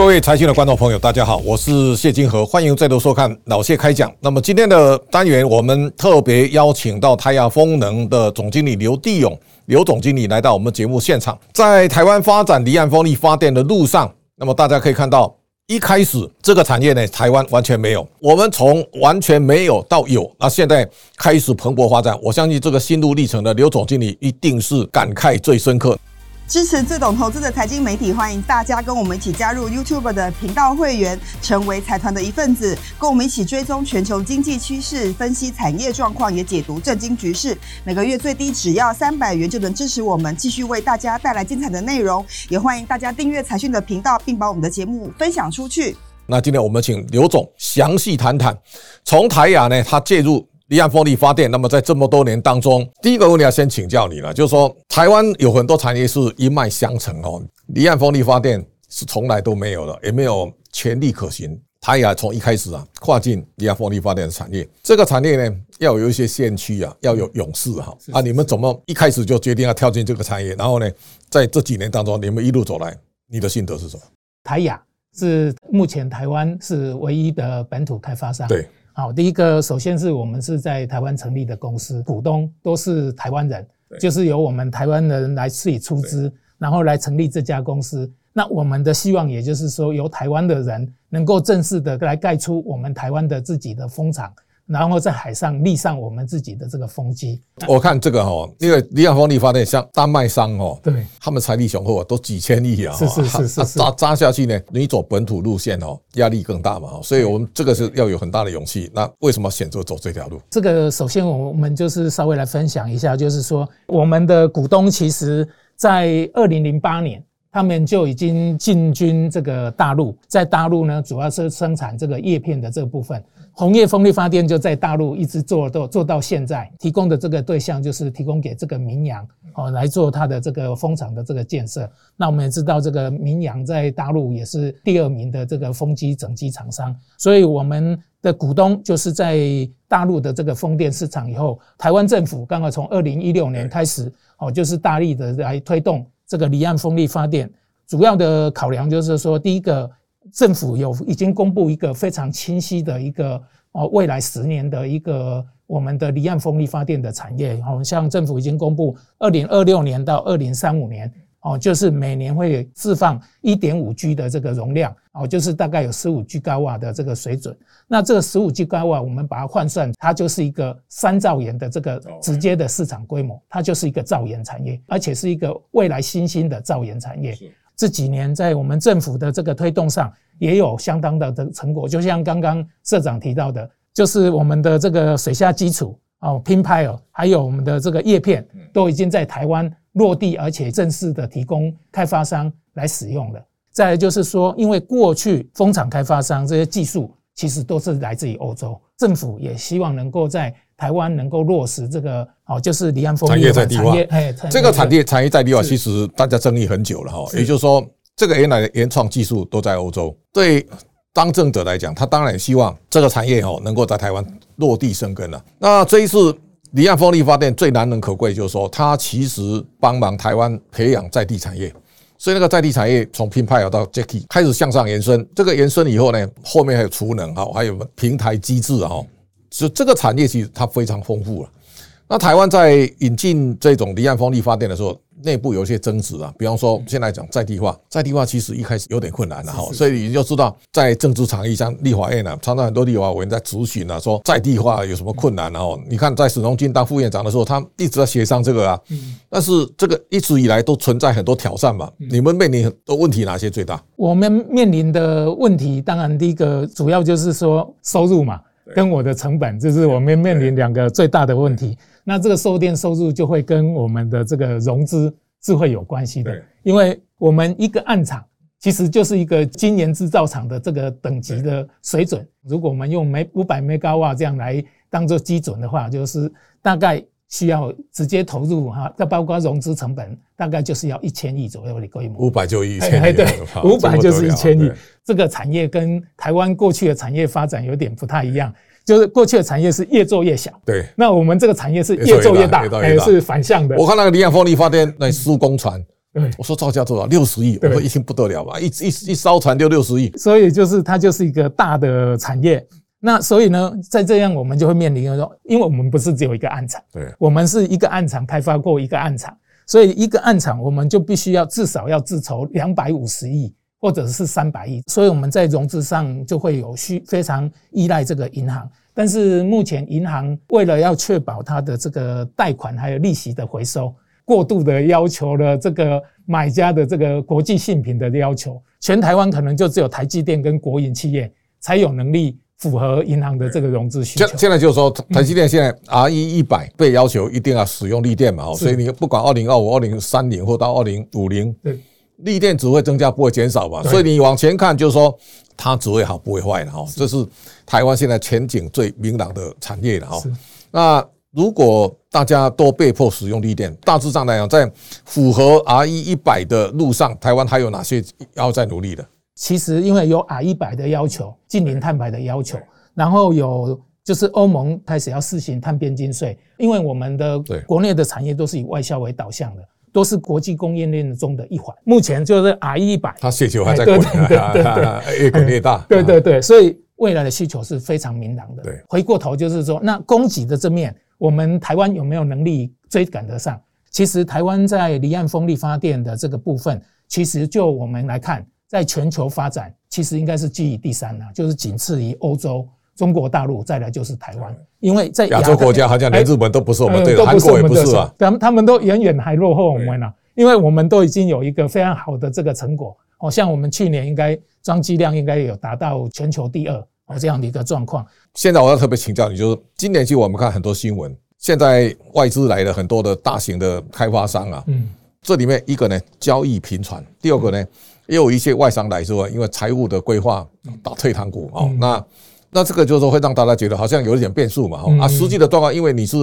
各位财经的观众朋友，大家好，我是谢金河，欢迎再度收看老谢开讲。那么今天的单元，我们特别邀请到台亚风能的总经理刘地勇，刘总经理来到我们节目现场。在台湾发展离岸风力发电的路上，那么大家可以看到，一开始这个产业呢，台湾完全没有。我们从完全没有到有，那现在开始蓬勃发展。我相信这个心路历程的刘总经理一定是感慨最深刻。支持最懂投资的财经媒体，欢迎大家跟我们一起加入 YouTube 的频道会员，成为财团的一份子，跟我们一起追踪全球经济趋势，分析产业状况，也解读政经局势。每个月最低只要三百元就能支持我们，继续为大家带来精彩的内容。也欢迎大家订阅财讯的频道，并把我们的节目分享出去。那今天我们请刘总详细谈谈，从台亚呢，他介入。离岸风力发电，那么在这么多年当中，第一个问题要先请教你了，就是说台湾有很多产业是一脉相承哦，离岸风力发电是从来都没有的，也没有潜力可行。台亚从一开始啊，跨境离岸风力发电的产业，这个产业呢要有一些先驱啊，要有勇士哈啊，你们怎么一开始就决定要跳进这个产业？然后呢，在这几年当中，你们一路走来，你的心得是什么？台亚是目前台湾是唯一的本土开发商。对。好，第一个，首先是我们是在台湾成立的公司，股东都是台湾人，就是由我们台湾人来自己出资，然后来成立这家公司。那我们的希望，也就是说，由台湾的人能够正式的来盖出我们台湾的自己的风场。然后在海上立上我们自己的这个风机。我看这个哈，因为离岸风力发电像丹麦商哦，对，他们财力雄厚啊，都几千亿啊，是是是是，扎扎下去呢，你走本土路线哦，压力更大嘛，所以我们这个是要有很大的勇气。那为什么选择走这条路？这个首先我们就是稍微来分享一下，就是说我们的股东其实，在二零零八年。他们就已经进军这个大陆，在大陆呢，主要是生产这个叶片的这个部分。红叶风力发电就在大陆一直做到做到现在，提供的这个对象就是提供给这个明阳哦来做它的这个风场的这个建设。那我们也知道，这个明阳在大陆也是第二名的这个风机整机厂商，所以我们的股东就是在大陆的这个风电市场以后，台湾政府刚好从二零一六年开始哦，就是大力的来推动。这个离岸风力发电主要的考量就是说，第一个，政府有已经公布一个非常清晰的一个哦，未来十年的一个我们的离岸风力发电的产业。好像政府已经公布二零二六年到二零三五年。哦，就是每年会释放一点五 G 的这个容量，哦，就是大概有十五 G 瓦的这个水准。那这个十五 G 瓦，我们把它换算，它就是一个三兆元的这个直接的市场规模，它就是一个兆元产业，而且是一个未来新兴的兆元产业。这几年在我们政府的这个推动上，也有相当的的成果。就像刚刚社长提到的，就是我们的这个水下基础哦，拼拍哦，还有我们的这个叶片，都已经在台湾。落地，而且正式的提供开发商来使用了。再来就是说，因为过去风场开发商这些技术其实都是来自于欧洲，政府也希望能够在台湾能够落实这个哦，就是离岸风力产业在地化。这个产业产业在地化，其实大家争议很久了哈。也就是说，这个原来的原创技术都在欧洲。对当政者来讲，他当然希望这个产业哦能够在台湾落地生根了。那这一次。离岸风力发电最难能可贵，就是说它其实帮忙台湾培养在地产业，所以那个在地产业从 Pin Pile 到 Jacky 开始向上延伸。这个延伸以后呢，后面还有储能哈，还有平台机制哈，就这个产业其实它非常丰富了。那台湾在引进这种离岸风力发电的时候，内部有一些争执啊，比方说现在讲在地化，在地化其实一开始有点困难的哈，所以你就知道在政治场域像立法院呢，常常很多立法委员在咨询啊，说在地化有什么困难，然后你看在史荣津当副院长的时候，他一直在协商这个啊，但是这个一直以来都存在很多挑战嘛，你们面临的问题哪些最大？我们面临的问题，当然第一个主要就是说收入嘛，跟我的成本，这是我们面临两个最大的问题。那这个售电收入就会跟我们的这个融资是会有关系的，因为我们一个暗场其实就是一个晶圆制造厂的这个等级的水准。如果我们用每五百 Megawatt 这样来当做基准的话，就是大概需要直接投入哈，再包括融资成本，大概就是要一千亿左右的规模。五百就一千亿，对，五百就是一千亿。这个产业跟台湾过去的产业发展有点不太一样。就是过去的产业是越做越小，对。那我们这个产业是越做越大，哎，是反向的。我看那个离岸风力发电那施工船对，我说造价多少？六十亿，我说一听不得了吧，一一一艘船就六十亿，所以就是它就是一个大的产业。那所以呢，在这样我们就会面临说，因为我们不是只有一个案场，对，我们是一个案场开发过一个案场，所以一个案场我们就必须要至少要自筹两百五十亿或者是三百亿，所以我们在融资上就会有需非常依赖这个银行。但是目前银行为了要确保它的这个贷款还有利息的回收，过度的要求了这个买家的这个国际性品的要求，全台湾可能就只有台积电跟国营企业才有能力。符合银行的这个融资需求。现现在就是说，台积电现在 RE 一百被要求一定要使用力电嘛，所以你不管二零二五、二零三零或到二零五零，力电只会增加不会减少嘛。所以你往前看，就是说它只会好不会坏的哈。这是台湾现在前景最明朗的产业了哈。那如果大家都被迫使用力电，大致上来讲，在符合 RE 一百的路上，台湾还有哪些要再努力的？其实，因为有 R 一百的要求，近零碳排的要求，然后有就是欧盟开始要试行碳边境税，因为我们的国内的产业都是以外销为导向的，都是国际供应链中的一环。目前就是 R 一百，它需求还在滚，对对对，越滚越大。对对对，所以未来的需求是非常明朗的。回过头就是说，那供给的这面，我们台湾有没有能力追赶得上？其实台湾在离岸风力发电的这个部分，其实就我们来看。在全球发展，其实应该是居于第三了，就是仅次于欧洲、中国大陆，再来就是台湾。因为在亚洲国家，好像连日本都不是我们对的，韩国也不是啊，他们他们都远远还落后我们了。因为我们都已经有一个非常好的这个成果，好像我们去年应该装机量应该有达到全球第二哦这样的一个状况。现在我要特别请教你，就是今年其实我们看很多新闻，现在外资来了很多的大型的开发商啊，嗯，这里面一个呢交易频传，第二个呢。也有一些外商来说，因为财务的规划打退堂鼓哦，那那这个就是说会让大家觉得好像有一点变数嘛哈啊，实际的状况，因为你是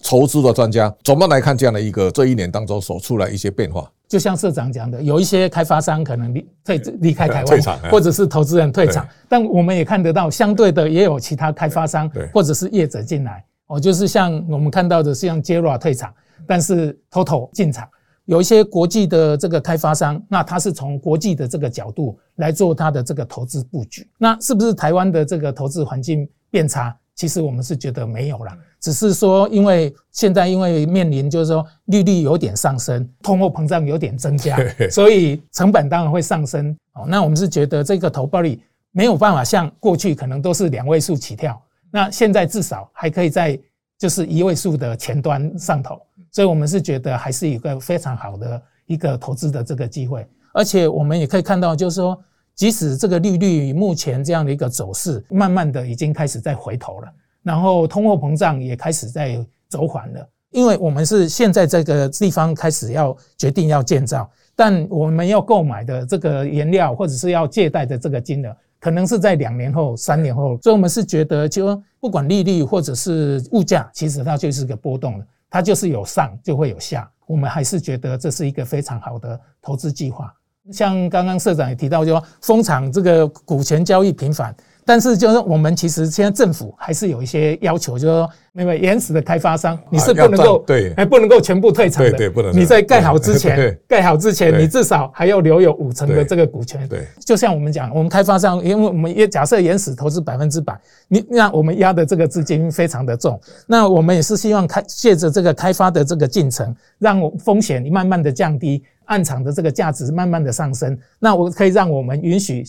筹资的专家，怎么来看这样的一个这一年当中所出来一些变化？就像社长讲的，有一些开发商可能离退离开台湾，或者是投资人退场，但我们也看得到，相对的也有其他开发商或者是业者进来哦，就是像我们看到的，像 JERA 退场，但是 TOTO 进场。有一些国际的这个开发商，那他是从国际的这个角度来做他的这个投资布局。那是不是台湾的这个投资环境变差？其实我们是觉得没有啦，只是说因为现在因为面临就是说利率有点上升，通货膨胀有点增加，所以成本当然会上升。哦，那我们是觉得这个投报率没有办法像过去可能都是两位数起跳，那现在至少还可以在就是一位数的前端上头。所以，我们是觉得还是一个非常好的一个投资的这个机会，而且我们也可以看到，就是说，即使这个利率目前这样的一个走势，慢慢的已经开始在回头了，然后通货膨胀也开始在走缓了，因为我们是现在这个地方开始要决定要建造，但我们要购买的这个原料或者是要借贷的这个金额，可能是在两年后、三年后，所以我们是觉得，就不管利率或者是物价，其实它就是个波动的。它就是有上就会有下，我们还是觉得这是一个非常好的投资计划。像刚刚社长也提到，就说风场这个股权交易频繁。但是，就是我们其实现在政府还是有一些要求，就是说，那个原始的开发商，你是不能够对，还不能够全部退场的，对对，不能。你在盖好之前，盖好之前，你至少还要留有五成的这个股权。对，就像我们讲，我们开发商，因为我们也假设原始投资百分之百，你让我们压的这个资金非常的重，那我们也是希望开借着这个开发的这个进程，让风险慢慢的降低，案场的这个价值慢慢的上升，那我可以让我们允许。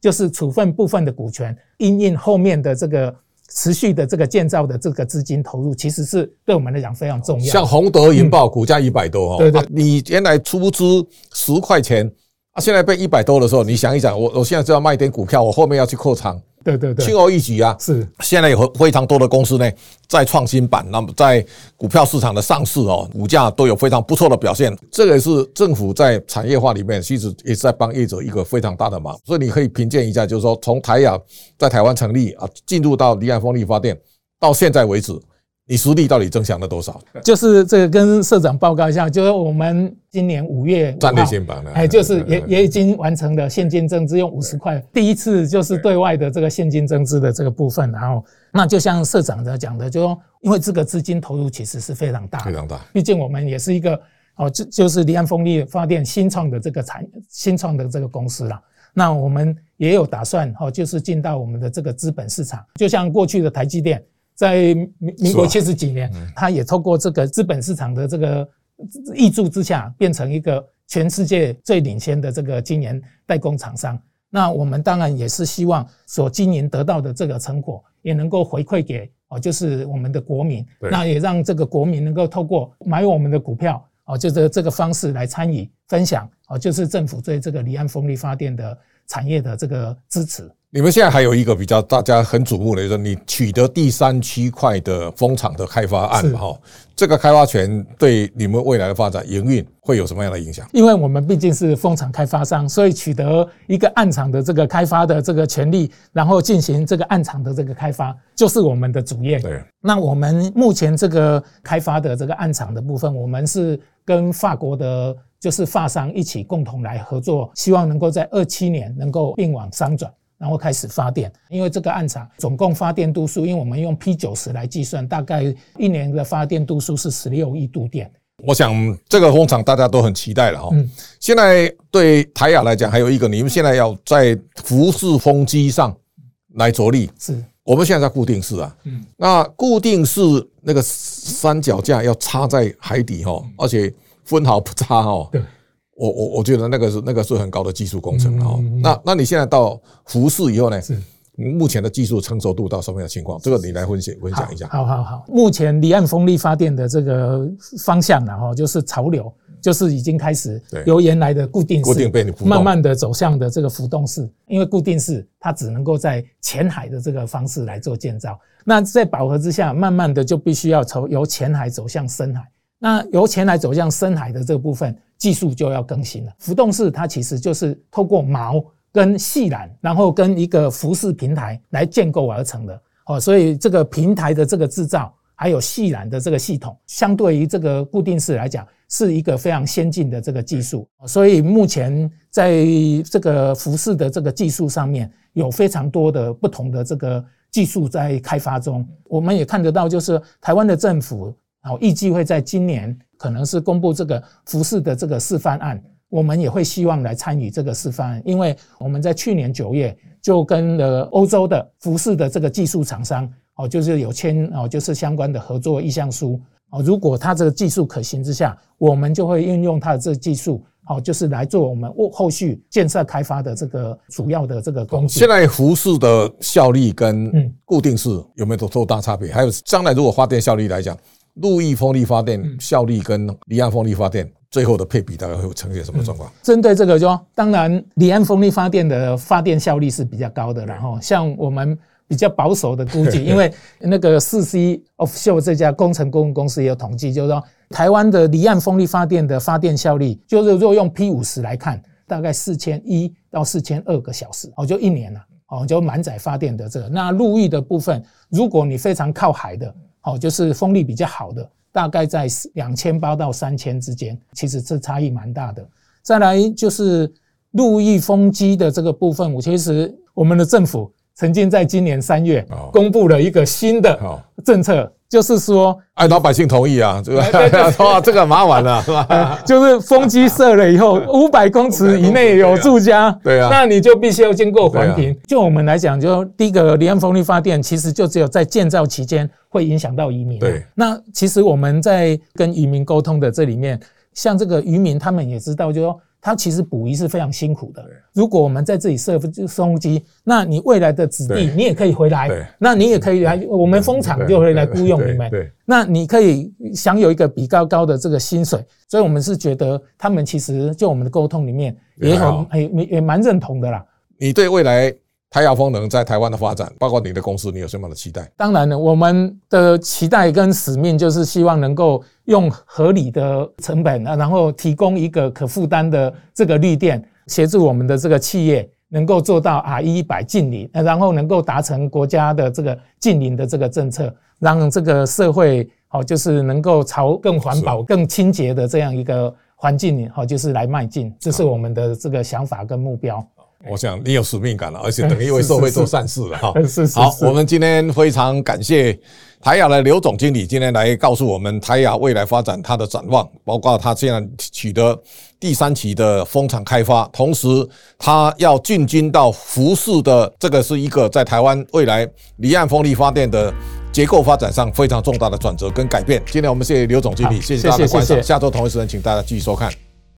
就是处分部分的股权，因应后面的这个持续的这个建造的这个资金投入，其实是对我们来讲非常重要。像宏德银豹股价一百多哦，对对，你原来出资十块钱啊，现在被一百多的时候，你想一想，我我现在就要卖点股票，我后面要去扩仓。对对对，轻而易举啊！是现在有非常多的公司呢，在创新板，那么在股票市场的上市哦，股价都有非常不错的表现。这个也是政府在产业化里面，其实也是在帮业者一个非常大的忙。所以你可以评鉴一下，就是说从台亚在台湾成立啊，进入到离岸风力发电，到现在为止。你实力到底增强了多少？就是这个跟社长报告一下，就是我们今年五月战略性板了，哎，就是也也已经完成了现金增资，用五十块，第一次就是对外的这个现金增资的这个部分。然后，那就像社长的讲的，就说因为这个资金投入其实是非常大，非常大。毕竟我们也是一个哦，就就是离岸风力发电新创的这个产新创的这个公司啦。那我们也有打算哦，就是进到我们的这个资本市场，就像过去的台积电，在民民国七十几年，它也透过这个资本市场的这个挹注之下，变成一个全世界最领先的这个晶圆代工厂商。那我们当然也是希望所经营得到的这个成果，也能够回馈给哦，就是我们的国民。那也让这个国民能够透过买我们的股票哦，就这这个方式来参与分享哦，就是政府对这个离岸风力发电的产业的这个支持。你们现在还有一个比较大家很瞩目的，就是你取得第三区块的风场的开发案哈，这个开发权对你们未来的发展营运会有什么样的影响？因为我们毕竟是风场开发商，所以取得一个案场的这个开发的这个权利，然后进行这个案场的这个开发，就是我们的主业。对。那我们目前这个开发的这个案场的部分，我们是跟法国的，就是发商一起共同来合作，希望能够在二七年能够并网商转。然后开始发电，因为这个案场总共发电度数，因为我们用 P 九十来计算，大概一年的发电度数是十六亿度电。我想这个风场大家都很期待了哈。嗯。现在对台亚来讲，还有一个，你们现在要在浮式风机上来着力。是。我们现在在固定式啊。嗯。那固定式那个三脚架要插在海底哈，而且分毫不差哈。对。我我我觉得那个是那个是很高的技术工程哦。那那你现在到浮式以后呢？是目前的技术成熟度到什么样的情况？这个你来分析分享一下。好好好，目前离岸风力发电的这个方向呢，哈，就是潮流，就是已经开始由原来的固定式慢慢的走向的这个浮动式。因为固定式它只能够在浅海的这个方式来做建造，那在饱和之下，慢慢的就必须要从由浅海走向深海。那由浅海走向深海的这个部分。技术就要更新了。浮动式它其实就是透过锚跟系缆，然后跟一个浮式平台来建构而成的。哦，所以这个平台的这个制造，还有系缆的这个系统，相对于这个固定式来讲，是一个非常先进的这个技术。所以目前在这个浮式的这个技术上面，有非常多的不同的这个技术在开发中。我们也看得到，就是台湾的政府，好，预计会在今年。可能是公布这个服饰的这个示范案，我们也会希望来参与这个示范案，因为我们在去年九月就跟了欧洲的服饰的这个技术厂商哦，就是有签哦，就是相关的合作意向书哦。如果它这个技术可行之下，我们就会运用它的这个技术哦，就是来做我们后后续建设开发的这个主要的这个工具。现在服饰的效率跟固定式有没有多大差别？还有将来如果发电效率来讲？陆域风力发电效率跟离岸风力发电最后的配比大概会呈现什么状况？针对这个，就当然离岸风力发电的发电效率是比较高的，然后像我们比较保守的估计，因为那个四 C Offshore 这家工程顾问公司也有统计，就是说台湾的离岸风力发电的发电效率，就是若用 P 五十来看，大概四千一到四千二个小时，哦，就一年了，哦，就满载发电的这个。那陆域的部分，如果你非常靠海的。哦，就是风力比较好的，大概在两千八到三千之间，其实这差异蛮大的。再来就是陆域风机的这个部分，我其实我们的政府曾经在今年三月公布了一个新的政策。就是说，哎，老百姓同意啊，这个 哇，这个麻烦了，是吧？就是风机设了以后，五百公尺以内有住家，对啊，那你就必须要经过环评。就我们来讲，就第一个离岸风力发电，其实就只有在建造期间会影响到渔民。对，那其实我们在跟渔民沟通的这里面，像这个渔民他们也知道，就说。它其实捕鱼是非常辛苦的。如果我们在这里设风机，那你未来的子弟你也可以回来，那你也可以来，我们风场就会来雇佣你们。那你可以享有一个比较高的这个薪水。所以我们是觉得他们其实就我们的沟通里面也很也也蛮认同的啦。你对未来？台亚风能在台湾的发展，包括你的公司，你有什么样的期待？当然了，我们的期待跟使命就是希望能够用合理的成本啊，然后提供一个可负担的这个绿电，协助我们的这个企业能够做到 RE100 净零，然后能够达成国家的这个近零的这个政策，让这个社会好就是能够朝更环保、更清洁的这样一个环境好就是来迈进，这是我们的这个想法跟目标。我想你有使命感了，而且等于为 社会做善事了哈。是是是。好，我们今天非常感谢台雅的刘总经理今天来告诉我们台雅未来发展它的展望，包括它现在取得第三期的风场开发，同时它要进军到服饰的这个是一个在台湾未来离岸风力发电的结构发展上非常重大的转折跟改变。今天我们谢谢刘总经理，谢谢大家的观赏，下周同一时间请大家继续收看。